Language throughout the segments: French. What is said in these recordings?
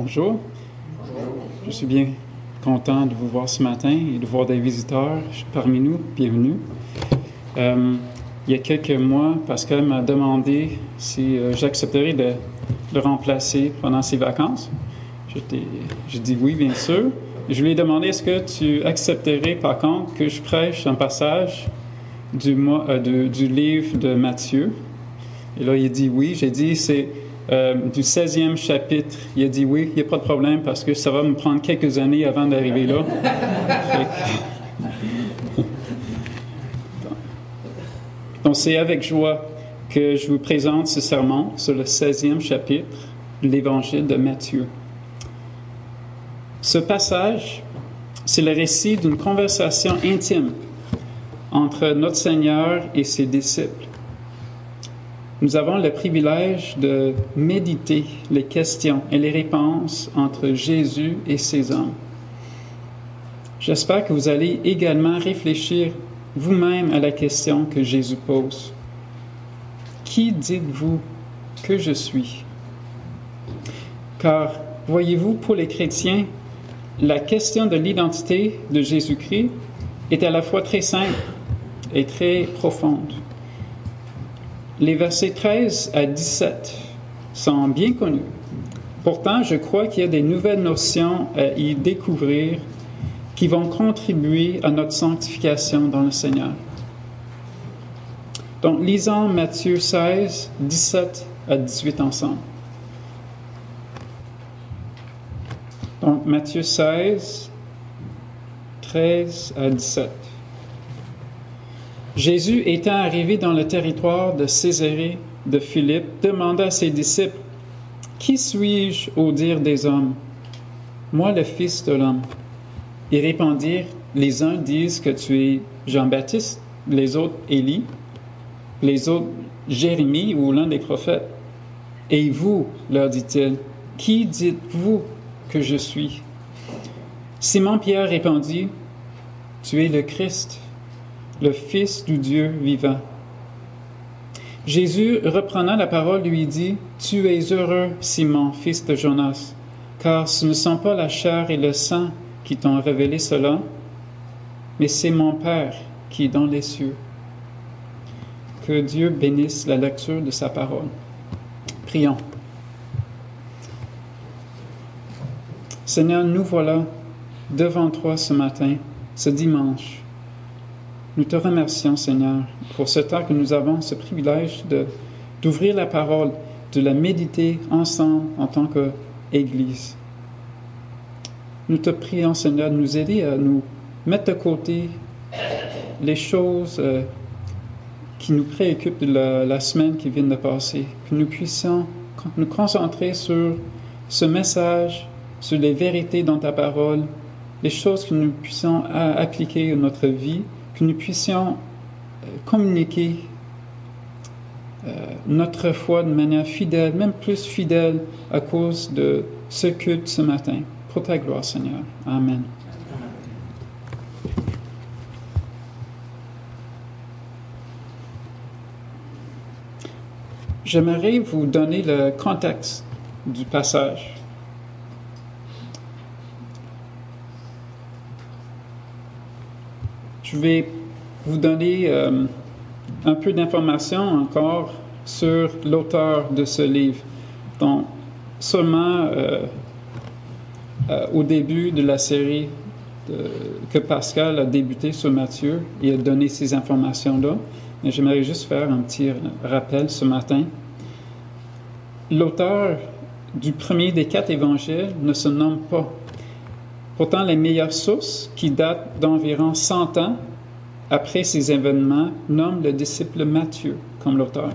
Bonjour. Je suis bien content de vous voir ce matin et de voir des visiteurs parmi nous. Bienvenue. Euh, il y a quelques mois, Pascal m'a demandé si euh, j'accepterais de le remplacer pendant ses vacances. J'ai dit oui, bien sûr. Je lui ai demandé est-ce que tu accepterais par contre que je prêche un passage du, euh, du livre de Matthieu? Et là, il dit oui. J'ai dit c'est euh, du 16e chapitre. Il a dit oui, il n'y a pas de problème parce que ça va me prendre quelques années avant d'arriver là. Donc, c'est avec joie que je vous présente ce sermon sur le 16e chapitre de l'Évangile de Matthieu. Ce passage, c'est le récit d'une conversation intime entre notre Seigneur et ses disciples nous avons le privilège de méditer les questions et les réponses entre Jésus et ses hommes. J'espère que vous allez également réfléchir vous-même à la question que Jésus pose. Qui dites-vous que je suis? Car, voyez-vous, pour les chrétiens, la question de l'identité de Jésus-Christ est à la fois très simple et très profonde. Les versets 13 à 17 sont bien connus. Pourtant, je crois qu'il y a des nouvelles notions à y découvrir qui vont contribuer à notre sanctification dans le Seigneur. Donc, lisons Matthieu 16, 17 à 18 ensemble. Donc, Matthieu 16, 13 à 17. Jésus, étant arrivé dans le territoire de Césarée de Philippe, demanda à ses disciples, Qui suis-je au dire des hommes? Moi, le Fils de l'homme. Ils répondirent, Les uns disent que tu es Jean-Baptiste, les autres Élie, les autres Jérémie ou l'un des prophètes. Et vous, leur dit-il, qui dites-vous que je suis Simon-Pierre répondit, Tu es le Christ le Fils du Dieu vivant. Jésus, reprenant la parole, lui dit, Tu es heureux, Simon, fils de Jonas, car ce ne sont pas la chair et le sang qui t'ont révélé cela, mais c'est mon Père qui est dans les cieux. Que Dieu bénisse la lecture de sa parole. Prions. Seigneur, nous voilà devant toi ce matin, ce dimanche. Nous te remercions, Seigneur, pour ce temps que nous avons, ce privilège de, d'ouvrir la parole, de la méditer ensemble en tant qu'Église. Nous te prions, Seigneur, de nous aider à nous mettre de côté les choses euh, qui nous préoccupent de la, la, semaine qui vient de passer, que nous puissions nous concentrer sur ce message, sur les vérités dans ta parole, les choses que nous puissions appliquer à notre vie que nous puissions euh, communiquer euh, notre foi de manière fidèle, même plus fidèle à cause de ce culte ce matin. Pour ta gloire, Seigneur. Amen. J'aimerais vous donner le contexte du passage. Je vais vous donner euh, un peu d'informations encore sur l'auteur de ce livre. Donc, seulement euh, euh, au début de la série que Pascal a débuté sur Matthieu, il a donné ces informations-là. Mais j'aimerais juste faire un petit rappel ce matin. L'auteur du premier des quatre évangiles ne se nomme pas Pourtant, les meilleures sources, qui datent d'environ 100 ans après ces événements, nomment le disciple Matthieu comme l'auteur.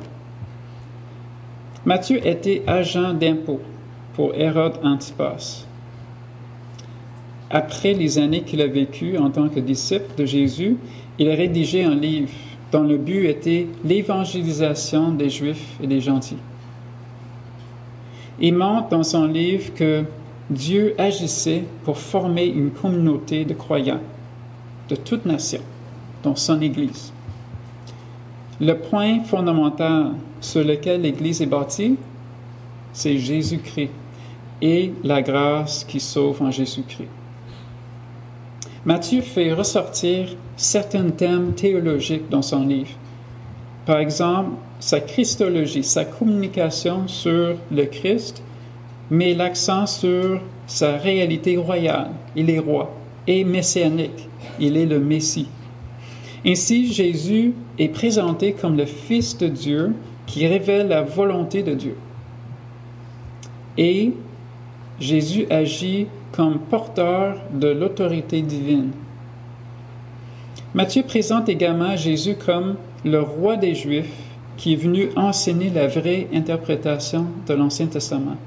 Matthieu était agent d'impôt pour Hérode Antipas. Après les années qu'il a vécues en tant que disciple de Jésus, il a rédigé un livre dont le but était l'évangélisation des Juifs et des gentils. Il montre dans son livre que Dieu agissait pour former une communauté de croyants de toute nation, dont son Église. Le point fondamental sur lequel l'Église est bâtie, c'est Jésus-Christ. et la grâce qui sauve en Jésus-Christ. Matthieu fait ressortir certains thèmes théologiques dans son livre. Par exemple, sa Christologie, sa communication sur le Christ, met l'accent sur sa réalité royale, il est roi, et messianique, il est le Messie. Ainsi, Jésus est présenté comme le Fils de Dieu qui révèle la volonté de Dieu. Et Jésus agit comme porteur de l'autorité divine. Matthieu présente également Jésus comme le roi des Juifs qui est venu enseigner la vraie interprétation de l'Ancien Testament.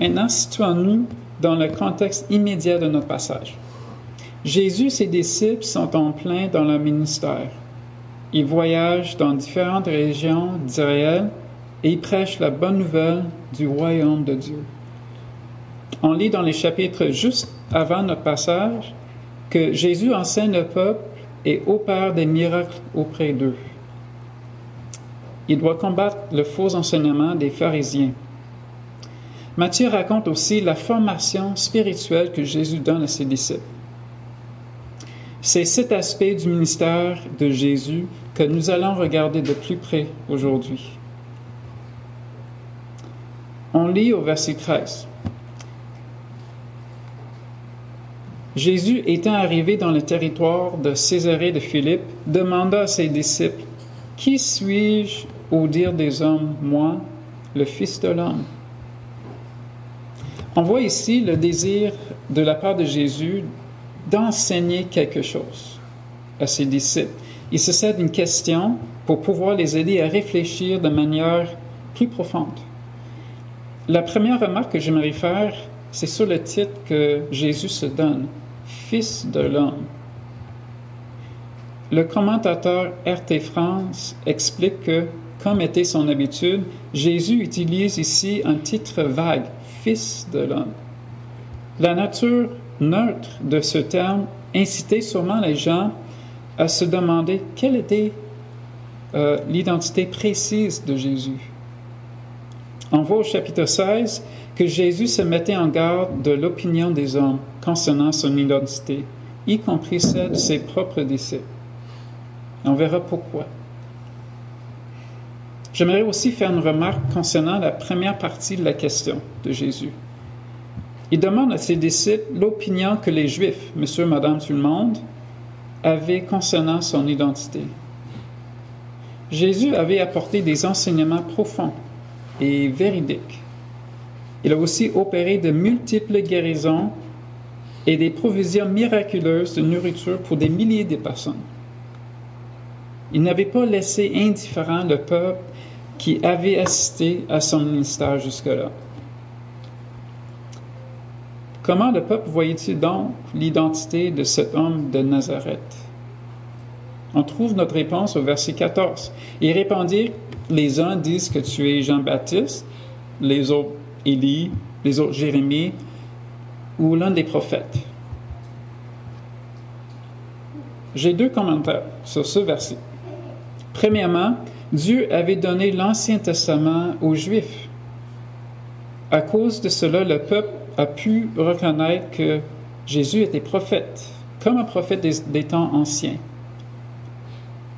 Maintenant situons-nous dans le contexte immédiat de notre passage. Jésus et ses disciples sont en plein dans leur ministère. Ils voyagent dans différentes régions d'Israël et ils prêchent la bonne nouvelle du royaume de Dieu. On lit dans les chapitres juste avant notre passage que Jésus enseigne le peuple et opère des miracles auprès d'eux. Il doit combattre le faux enseignement des pharisiens. Matthieu raconte aussi la formation spirituelle que Jésus donne à ses disciples. C'est cet aspect du ministère de Jésus que nous allons regarder de plus près aujourd'hui. On lit au verset 13. Jésus, étant arrivé dans le territoire de Césarée de Philippe, demanda à ses disciples, Qui suis-je au dire des hommes, moi, le Fils de l'homme? On voit ici le désir de la part de Jésus d'enseigner quelque chose à ses disciples. Il se sert d'une question pour pouvoir les aider à réfléchir de manière plus profonde. La première remarque que j'aimerais faire, c'est sur le titre que Jésus se donne, Fils de l'homme. Le commentateur RT France explique que, comme était son habitude, Jésus utilise ici un titre vague, Fils de l'homme. La nature neutre de ce terme incitait sûrement les gens à se demander quelle était euh, l'identité précise de Jésus. On voit au chapitre 16 que Jésus se mettait en garde de l'opinion des hommes concernant son identité, y compris celle de ses propres disciples. On verra pourquoi. J'aimerais aussi faire une remarque concernant la première partie de la question de Jésus. Il demande à ses disciples l'opinion que les Juifs, monsieur, madame, tout le monde, avaient concernant son identité. Jésus avait apporté des enseignements profonds et véridiques. Il a aussi opéré de multiples guérisons et des provisions miraculeuses de nourriture pour des milliers de personnes. Il n'avait pas laissé indifférent le peuple qui avait assisté à son ministère jusque-là. Comment le peuple voyait-il donc l'identité de cet homme de Nazareth? On trouve notre réponse au verset 14. Ils répondirent, les uns disent que tu es Jean-Baptiste, les autres Élie, les autres Jérémie, ou l'un des prophètes. J'ai deux commentaires sur ce verset. Premièrement, Dieu avait donné l'Ancien Testament aux Juifs. À cause de cela, le peuple a pu reconnaître que Jésus était prophète, comme un prophète des, temps anciens.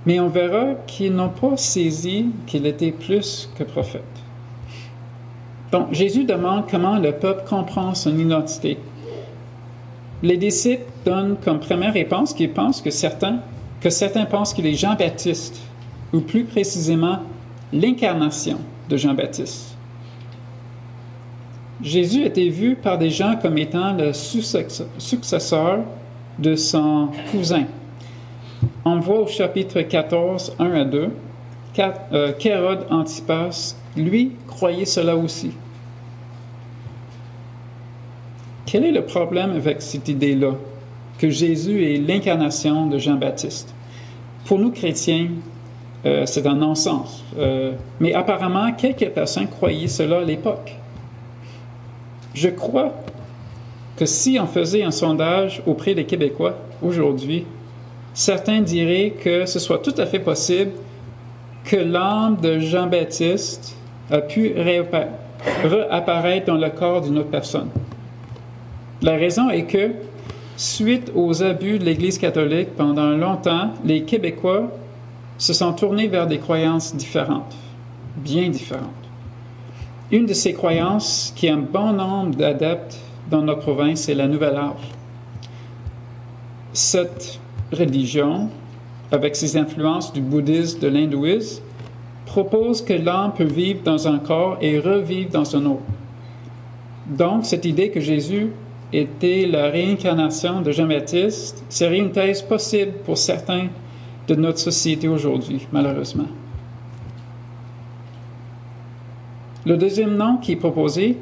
Mais on verra qu'ils n'ont pas saisi qu'il était plus que prophète. Donc, Jésus demande comment le peuple comprend son identité. Les disciples donnent comme première réponse qu'ils pensent que certains, que certains pensent qu'il est Jean-Baptiste, ou plus précisément l'incarnation de Jean-Baptiste. Jésus était vu par des gens comme étant le successeur de son cousin. On voit au chapitre 14, 1 à 2, qu'Hérode Antipas, lui, croyait cela aussi. Quel est le problème avec cette idée-là, que Jésus est l'incarnation de Jean-Baptiste? Pour nous chrétiens, euh, c'est un non-sens. Euh, mais apparemment, quelques personnes croyaient cela à l'époque. Je crois que si on faisait un sondage auprès des Québécois aujourd'hui, certains diraient que ce soit tout à fait possible que l'âme de Jean-Baptiste a pu réapparaître dans le corps d'une autre personne. La raison est que, suite aux abus de l'Église catholique pendant longtemps, les Québécois se sont tournés vers des croyances différentes, bien différentes. Une de ces croyances qui a un bon nombre d'adeptes dans notre province, c'est la Nouvelle Âge. Cette religion, avec ses influences du bouddhisme, de l'hindouisme, propose que l'âme peut vivre dans un corps et revivre dans un autre. Donc, cette idée que Jésus était la réincarnation de Jean-Baptiste serait une thèse possible pour certains de notre société aujourd'hui, malheureusement. Le deuxième nom qui est proposé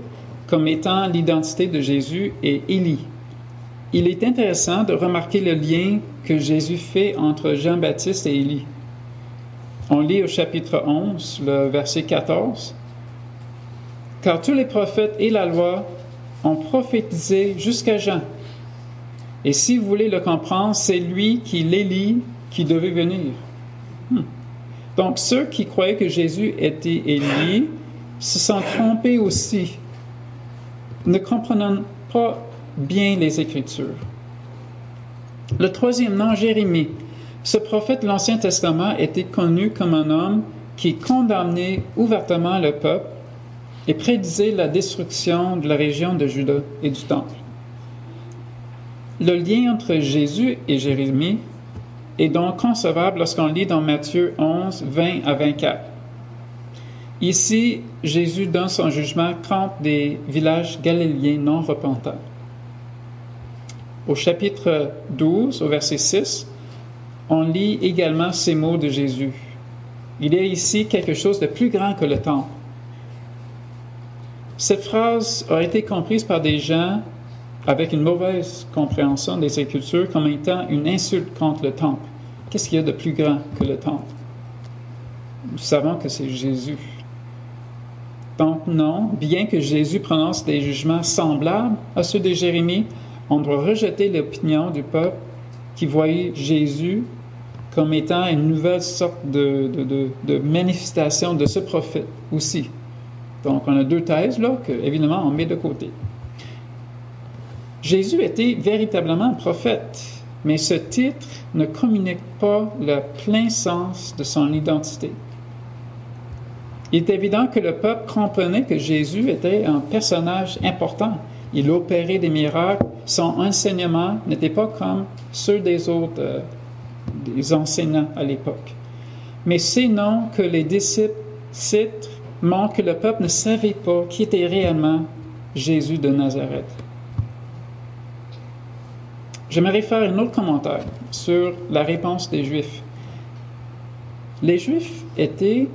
comme étant l'identité de Jésus est Élie. Il est intéressant de remarquer le lien que Jésus fait entre Jean-Baptiste et Élie. On lit au chapitre 11, le verset 14. Car tous les prophètes et la loi ont prophétisé jusqu'à Jean. Et si vous voulez le comprendre, c'est lui qui l'élit qui devait venir. Hmm. Donc ceux qui croyaient que Jésus était Élie se sont trompés aussi, ne comprenant pas bien les Écritures. Le troisième nom, Jérémie. Ce prophète de l'Ancien Testament était connu comme un homme qui condamnait ouvertement le peuple et prédisait la destruction de la région de Juda et du Temple. Le lien entre Jésus et Jérémie est donc concevable lorsqu'on lit dans Matthieu 11, 20 à 24. Ici, Jésus donne son jugement contre des villages galiléens non repentants. Au chapitre 12, au verset 6, on lit également ces mots de Jésus. Il y a ici quelque chose de plus grand que le temple. Cette phrase a été comprise par des gens avec une mauvaise compréhension des Écritures comme étant une insulte contre le temple. Qu'est-ce qu'il y a de plus grand que le temple? Nous savons que c'est Jésus. Donc non, bien que Jésus prononce des jugements semblables à ceux de Jérémie, on doit rejeter l'opinion du peuple qui voyait Jésus comme étant une nouvelle sorte de, de, manifestation de ce prophète aussi. Donc on a deux thèses là que évidemment on met de côté. Jésus était véritablement prophète, mais ce titre ne communique pas le plein sens de son identité. Il est évident que le peuple comprenait que Jésus était un personnage important. Il opérait des miracles. Son enseignement n'était pas comme ceux des autres euh, enseignants à l'époque. Mais ces noms que les disciples citent montrent que le peuple ne savait pas qui était réellement Jésus de Nazareth. J'aimerais faire un autre commentaire sur la réponse des Juifs. Les Juifs étaient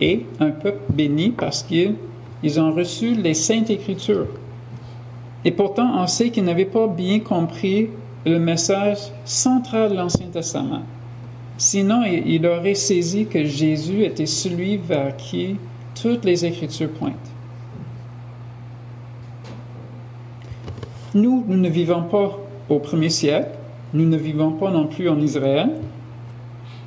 et un peuple béni parce qu'ils ont reçu les saintes écritures. Et pourtant, on sait qu'ils n'avaient pas bien compris le message central de l'Ancien Testament. Sinon, il aurait saisi que Jésus était celui vers qui toutes les Écritures pointent. Nous, nous ne vivons pas au premier siècle, nous ne vivons pas non plus en Israël,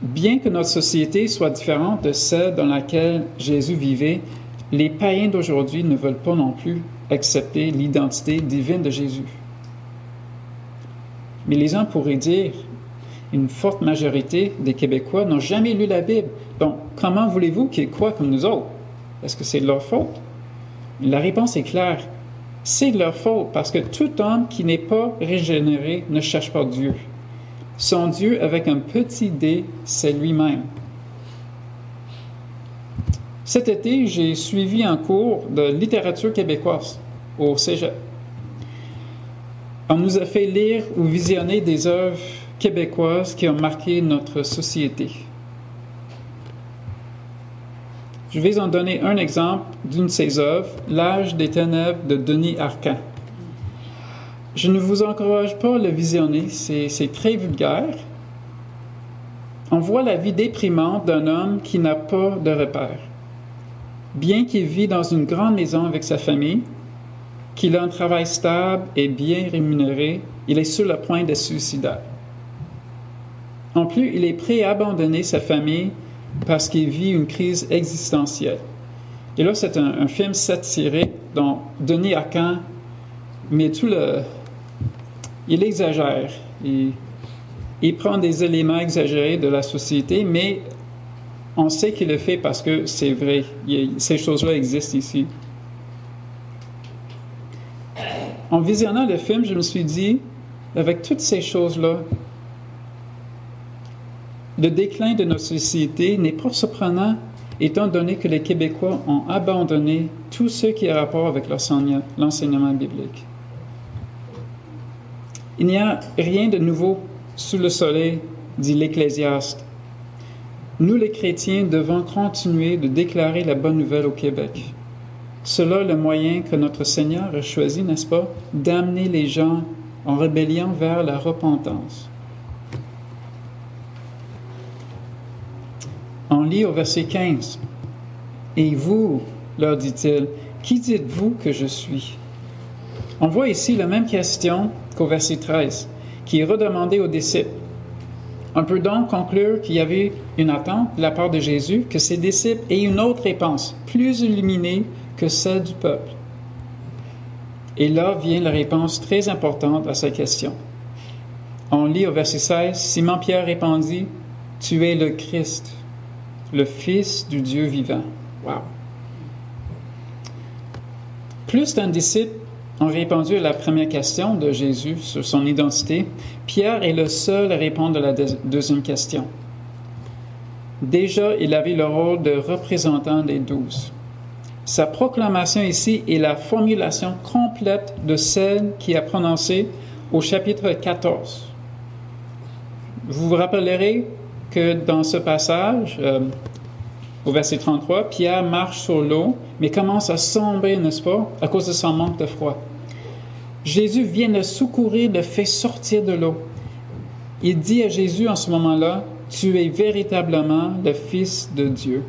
Bien que notre société soit différente de celle dans laquelle Jésus vivait, les païens d'aujourd'hui ne veulent pas non plus accepter l'identité divine de Jésus. Mais les gens pourraient dire, une forte majorité des Québécois n'ont jamais lu la Bible. Donc, comment voulez-vous qu'ils croient comme nous autres? Est-ce que c'est de leur faute? La réponse est claire. C'est de leur faute parce que tout homme qui n'est pas régénéré ne cherche pas Dieu. Son Dieu avec un petit d, c'est lui-même. Cet été, j'ai suivi un cours de littérature québécoise au Cégep. On nous a fait lire ou visionner des œuvres québécoises qui ont marqué notre société. Je vais en donner un exemple d'une de ces œuvres, L'âge des ténèbres de Denis Arcand. Je ne vous encourage pas à le visionner, c'est très vulgaire. On voit la vie déprimante d'un homme qui n'a pas de repère. Bien qu'il vit dans une grande maison avec sa famille, qu'il a un travail stable et bien rémunéré, il est sur le point de suicider. En plus, il est prêt à abandonner sa famille parce qu'il vit une crise existentielle. Et là, c'est un, film satirique dont Denis Arcand met tout le. Il exagère. Il prend des éléments exagérés de la société, mais on sait qu'il le fait parce que c'est vrai. ces choses-là existent ici. En visionnant le film, je me suis dit, avec toutes ces choses-là, le déclin de notre société n'est pas surprenant étant donné que les Québécois ont abandonné tout ce qui a rapport avec l'enseignement biblique. Il n'y a rien de nouveau sous le soleil, dit l'Ecclésiaste. Nous les chrétiens devons continuer de déclarer la bonne nouvelle au Québec. Cela le moyen que notre Seigneur a choisi, n'est-ce pas, d'amener les gens en rébellion vers la repentance. On lit au verset 15. Et vous, leur dit-il, qui dites-vous que je suis? On voit ici la même question qu'au verset 13, qui est redemandée aux disciples. On peut donc conclure qu'il y avait une attente de la part de Jésus que ses disciples aient une autre réponse, plus illuminée que celle du peuple. Et là vient la réponse très importante à sa question. On lit au verset 16, Simon-Pierre répondit, Tu es le Christ, le Fils du Dieu vivant. Wow. Plus d'un disciple ont répondu à la première question de Jésus sur son identité. Pierre est le seul à répondre à la deuxième question. Déjà, il avait le rôle de représentant des douze. Sa proclamation ici est la formulation complète de celle qui a prononcée au chapitre 14. Vous vous rappellerez que dans ce passage, euh, au verset 33, Pierre marche sur l'eau, mais commence à sombrer, n'est-ce pas, à cause de son manque de froid. Jésus vient le secourir, le fait sortir de l'eau. Il dit à Jésus en ce moment-là, Tu es véritablement le Fils de Dieu.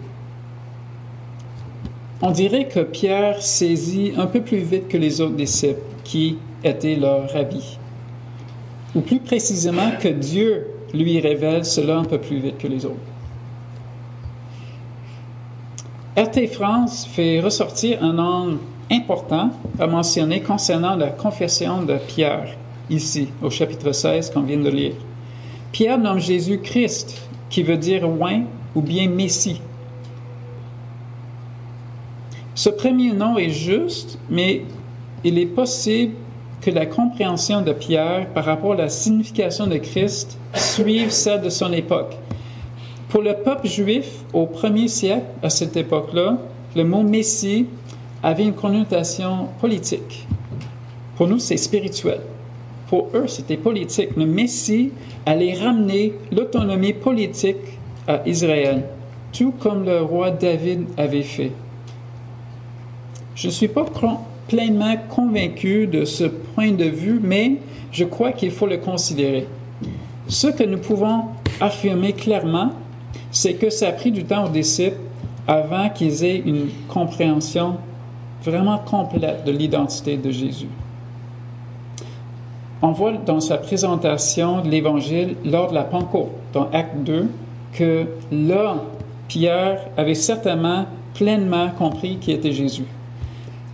On dirait que Pierre saisit un peu plus vite que les autres disciples qui étaient leur rabbi. Ou plus précisément que Dieu lui révèle cela un peu plus vite que les autres. RT France fait ressortir un angle important à mentionner concernant la confession de Pierre, ici, au chapitre 16 qu'on vient de lire. Pierre nomme Jésus Christ, qui veut dire oint ou bien Messie. Ce premier nom est juste, mais il est possible que la compréhension de Pierre par rapport à la signification de Christ suive celle de son époque. Pour le peuple juif au premier siècle, à cette époque-là, le mot Messie avait une connotation politique. Pour nous, c'est spirituel. Pour eux, c'était politique. Le Messie allait ramener l'autonomie politique à Israël, tout comme le roi David avait fait. Je ne suis pas pleinement convaincu de ce point de vue, mais je crois qu'il faut le considérer. Ce que nous pouvons affirmer clairement, c'est que ça a pris du temps aux disciples avant qu'ils aient une compréhension vraiment complète de l'identité de Jésus. On voit dans sa présentation de l'Évangile lors de la Pentecôte, dans Acte 2, que là, Pierre avait certainement pleinement compris qui était Jésus.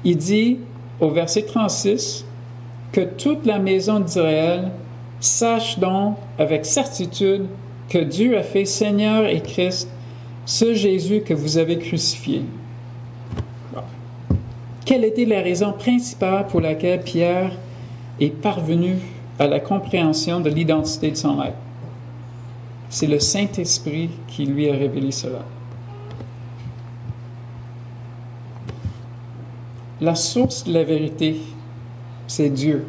Il dit au verset 36 que toute la maison d'Israël sache donc avec certitude que Dieu a fait Seigneur et Christ ce Jésus que vous avez crucifié. Quelle était la raison principale pour laquelle Pierre est parvenu à la compréhension de l'identité de son maître? C'est le Saint-Esprit qui lui a révélé cela. La source de la vérité, c'est Dieu.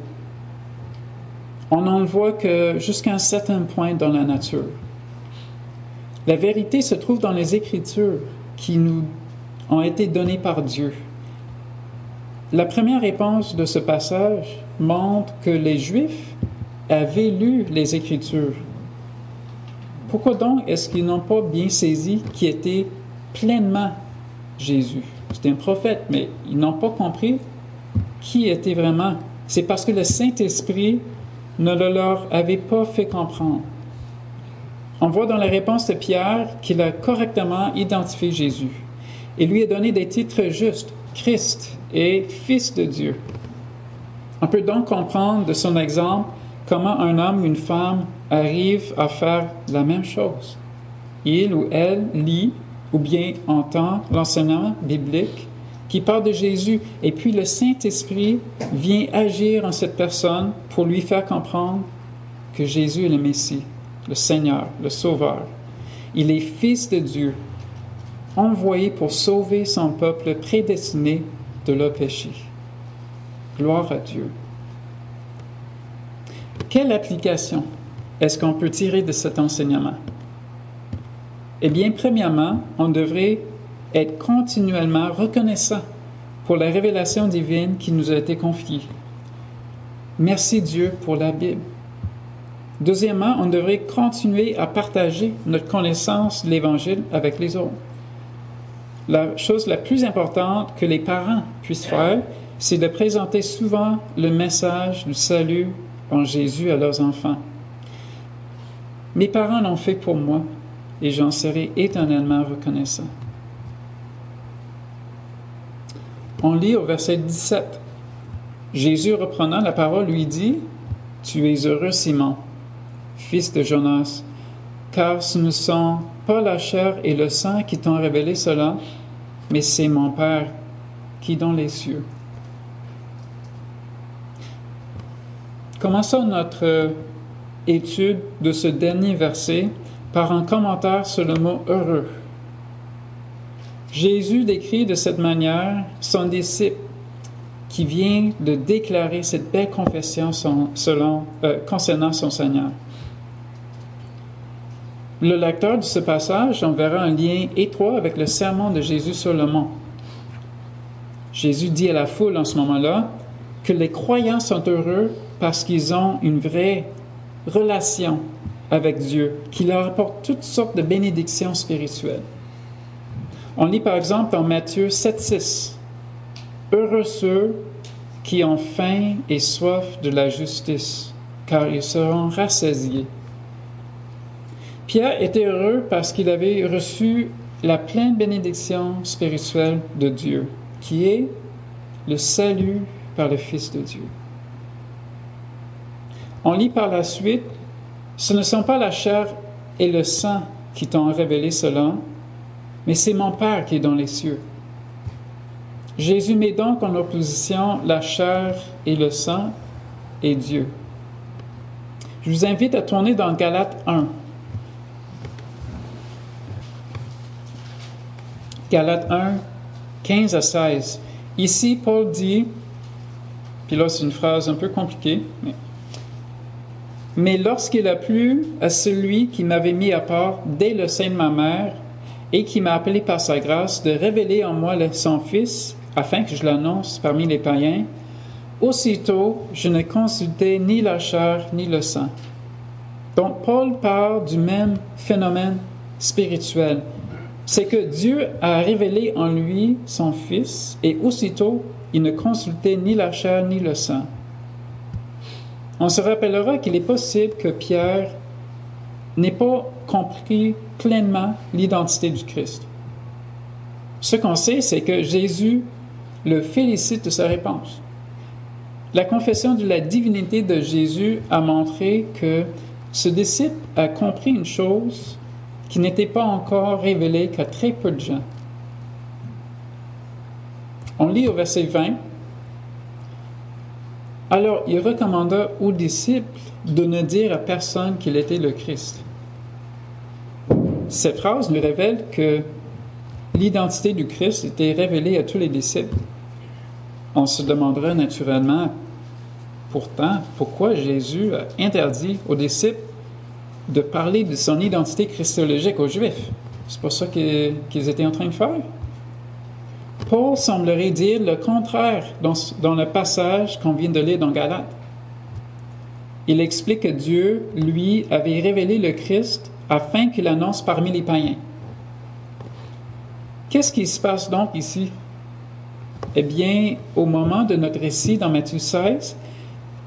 On n'en voit que jusqu'à un certain point dans la nature. La vérité se trouve dans les Écritures qui nous ont été données par Dieu. La première réponse de ce passage montre que les Juifs avaient lu les Écritures. Pourquoi donc est-ce qu'ils n'ont pas bien saisi qui était pleinement Jésus? C'était un prophète, mais ils n'ont pas compris qui était vraiment. C'est parce que le Saint-Esprit ne le leur avait pas fait comprendre. On voit dans la réponse de Pierre qu'il a correctement identifié Jésus. et lui a donné des titres justes, Christ et Fils de Dieu. On peut donc comprendre de son exemple comment un homme ou une femme arrive à faire la même chose. Il ou elle lit ou bien entend l'enseignement biblique qui parle de Jésus, et puis le Saint-Esprit vient agir en cette personne pour lui faire comprendre que Jésus est le Messie, le Seigneur, le Sauveur. Il est Fils de Dieu, envoyé pour sauver son peuple prédestiné de leur péché. Gloire à Dieu. Quelle application est-ce qu'on peut tirer de cet enseignement? Eh bien, premièrement, on devrait être continuellement reconnaissant pour la révélation divine qui nous a été confiée. Merci Dieu pour la Bible. Deuxièmement, on devrait continuer à partager notre connaissance de l'Évangile avec les autres. La chose la plus importante que les parents puissent faire, c'est de présenter souvent le message du salut en Jésus à leurs enfants. Mes parents l'ont fait pour moi et j'en serai éternellement reconnaissant. On lit au verset 17. Jésus, reprenant la parole, lui dit, Tu es heureux, Simon, fils de Jonas, car ce ne sont pas la chair et le sang qui t'ont révélé cela, mais c'est mon Père qui dans les cieux. Commençons notre étude de ce dernier verset par un commentaire sur le mot heureux. Jésus décrit de cette manière son disciple qui vient de déclarer cette belle confession selon, euh, concernant son Seigneur. Le lecteur de ce passage en verra un lien étroit avec le sermon de Jésus sur le mont. Jésus dit à la foule en ce moment-là que les croyants sont heureux parce qu'ils ont une vraie relation avec Dieu, qui leur apporte toutes sortes de bénédictions spirituelles. On lit par exemple dans Matthieu 7,6 Heureux ceux qui ont faim et soif de la justice, car ils seront rassasiés. Pierre était heureux parce qu'il avait reçu la pleine bénédiction spirituelle de Dieu, qui est le salut par le Fils de Dieu. On lit par la suite, Ce ne sont pas la chair et le sang qui t'ont révélé cela, mais c'est mon Père qui est dans les cieux. Jésus met donc en opposition la chair et le sang et Dieu. Je vous invite à tourner dans Galates 1. Galates 1, 15 à 16. Ici, Paul dit, puis là c'est une phrase un peu compliquée, mais, mais lorsqu'il a plu à celui qui m'avait mis à part dès le sein de ma mère, et qui m'a appelé par sa grâce de révéler en moi son Fils, afin que je l'annonce parmi les païens, aussitôt je ne consultais ni la chair ni le sang. Donc Paul parle du même phénomène spirituel. C'est que Dieu a révélé en lui son Fils et aussitôt il ne consultait ni la chair ni le sang. On se rappellera qu'il est possible que Pierre n'ait pas compris pleinement l'identité du Christ. Ce qu'on sait, c'est que Jésus le félicite de sa réponse. La confession de la divinité de Jésus a montré que ce disciple a compris une chose qui n'était pas encore révélée qu'à très peu de gens. On lit au verset 20. Alors il recommanda aux disciples de ne dire à personne qu'il était le Christ. Cette phrase nous révèle que l'identité du Christ était révélée à tous les disciples. On se demandera naturellement pourtant pourquoi Jésus a interdit aux disciples de parler de son identité christologique aux Juifs? C'est pas ça qu'ils étaient en train de faire? Paul semblerait dire le contraire dans, dans le passage qu'on vient de lire dans Galates. Il explique que Dieu, lui, avait révélé le Christ afin qu'il annonce parmi les païens. Qu'est-ce qui se passe donc ici? Eh bien, au moment de notre récit dans Matthieu 16,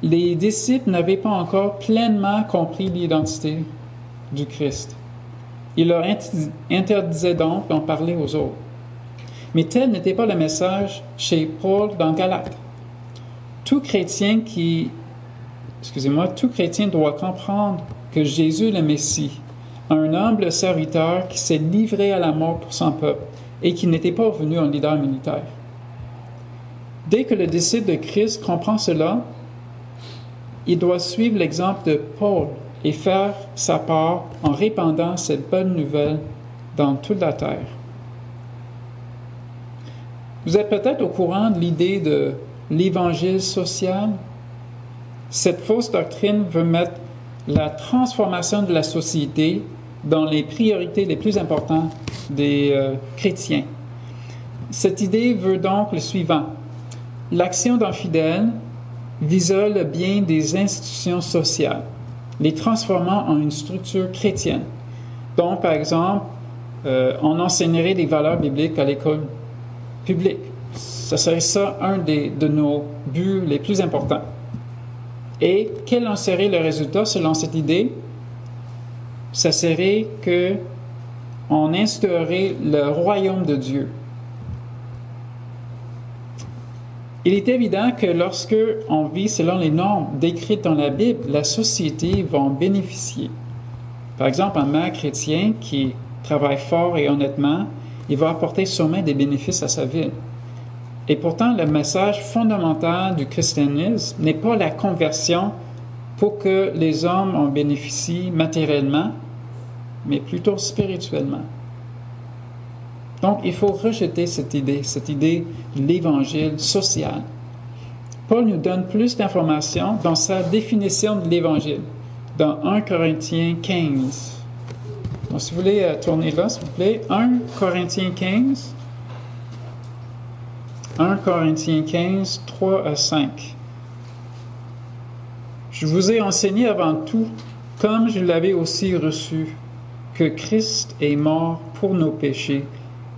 les disciples n'avaient pas encore pleinement compris l'identité du Christ. Il leur interdisait donc d'en parler aux autres. Mais tel n'était pas le message chez Paul dans Galate. Tout chrétien qui, excusez-moi, tout chrétien doit comprendre que Jésus le Messie, un humble serviteur qui s'est livré à la mort pour son peuple et qui n'était pas venu en leader militaire. Dès que le disciple de Christ comprend cela, il doit suivre l'exemple de Paul et faire sa part en répandant cette bonne nouvelle dans toute la terre. Vous êtes peut-être au courant de l'idée de l'évangile social? Cette fausse doctrine veut mettre la transformation de la société dans les priorités les plus importantes des euh, chrétiens. Cette idée veut donc le suivant. L'action d'un fidèle le bien des institutions sociales, les transformant en une structure chrétienne. Donc, par exemple, euh, on enseignerait des valeurs bibliques à l'école publique. Ce serait ça un des, de nos buts les plus importants. Et quel en serait le résultat selon cette idée? Ce serait que on instaurait le royaume de Dieu. Il est évident que lorsque on vit selon les normes décrites dans la Bible, la société va en bénéficier. Par exemple, un mère chrétien qui travaille fort et honnêtement, il va apporter sûrement des bénéfices à sa vie. Et pourtant, le message fondamental du christianisme n'est pas la conversion pour que les hommes en bénéficient matériellement, mais plutôt spirituellement. Donc, il faut rejeter cette idée, cette idée de l'évangile social. Paul nous donne plus d'informations dans sa définition de l'évangile, dans 1 Corinthiens 15. Si vous voulez euh, tourner là, s'il vous plaît, 1 Corinthiens 15. 1 Corinthiens 15, 3 à 5. Je vous ai enseigné avant tout, comme je l'avais aussi reçu, que Christ est mort pour nos péchés,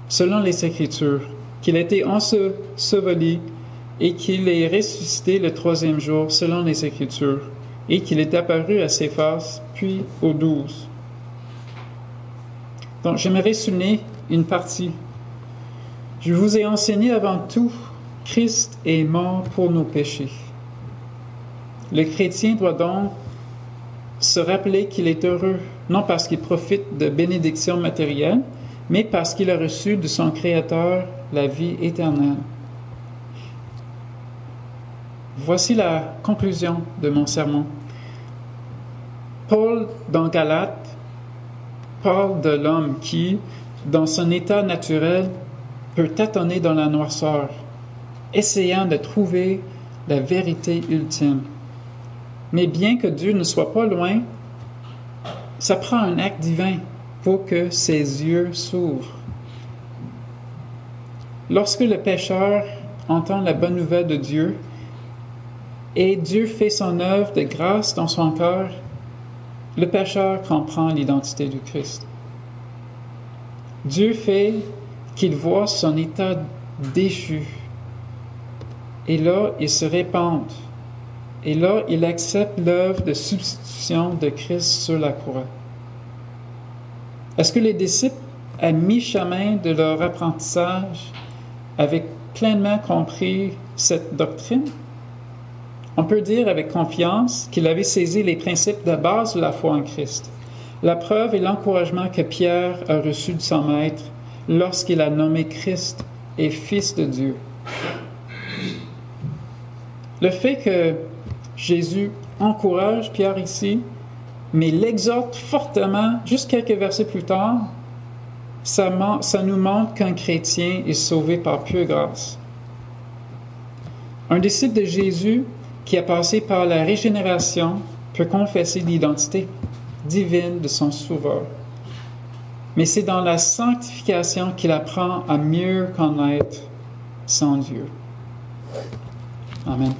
selon les Écritures, qu'il a été enseveli et qu'il est ressuscité le troisième jour, selon les Écritures, et qu'il est apparu à ses faces, puis aux douze. Donc, j'aimerais souligner une partie je vous ai enseigné avant tout, Christ est mort pour nos péchés. Le chrétien doit donc se rappeler qu'il est heureux, non parce qu'il profite de bénédictions matérielles, mais parce qu'il a reçu de son Créateur la vie éternelle. Voici la conclusion de mon sermon. Paul, dans Galate, parle de l'homme qui, dans son état naturel, peut tâtonner dans la noirceur, essayant de trouver la vérité ultime. Mais bien que Dieu ne soit pas loin, ça prend un acte divin pour que ses yeux s'ouvrent. Lorsque le pécheur entend la bonne nouvelle de Dieu et Dieu fait son œuvre de grâce dans son cœur, le pécheur comprend l'identité du Christ. Dieu fait qu'il voit son état déchu. Et là, il se répand. Et là, il accepte l'œuvre de substitution de Christ sur la croix. Est-ce que les disciples, à mi-chemin de leur apprentissage, avaient pleinement compris cette doctrine? On peut dire avec confiance qu'il avait saisi les principes de base de la foi en Christ. La preuve et l'encouragement que Pierre a reçu de son maître lorsqu'il a nommé Christ et Fils de Dieu. Le fait que Jésus encourage Pierre ici, mais l'exhorte fortement, juste quelques versets plus tard, ça, ça nous montre qu'un chrétien est sauvé par pure grâce. Un disciple de Jésus qui a passé par la régénération peut confesser l'identité divine de son sauveur mais c'est dans la sanctification qu'il apprend à mieux connaître son Dieu. Amen.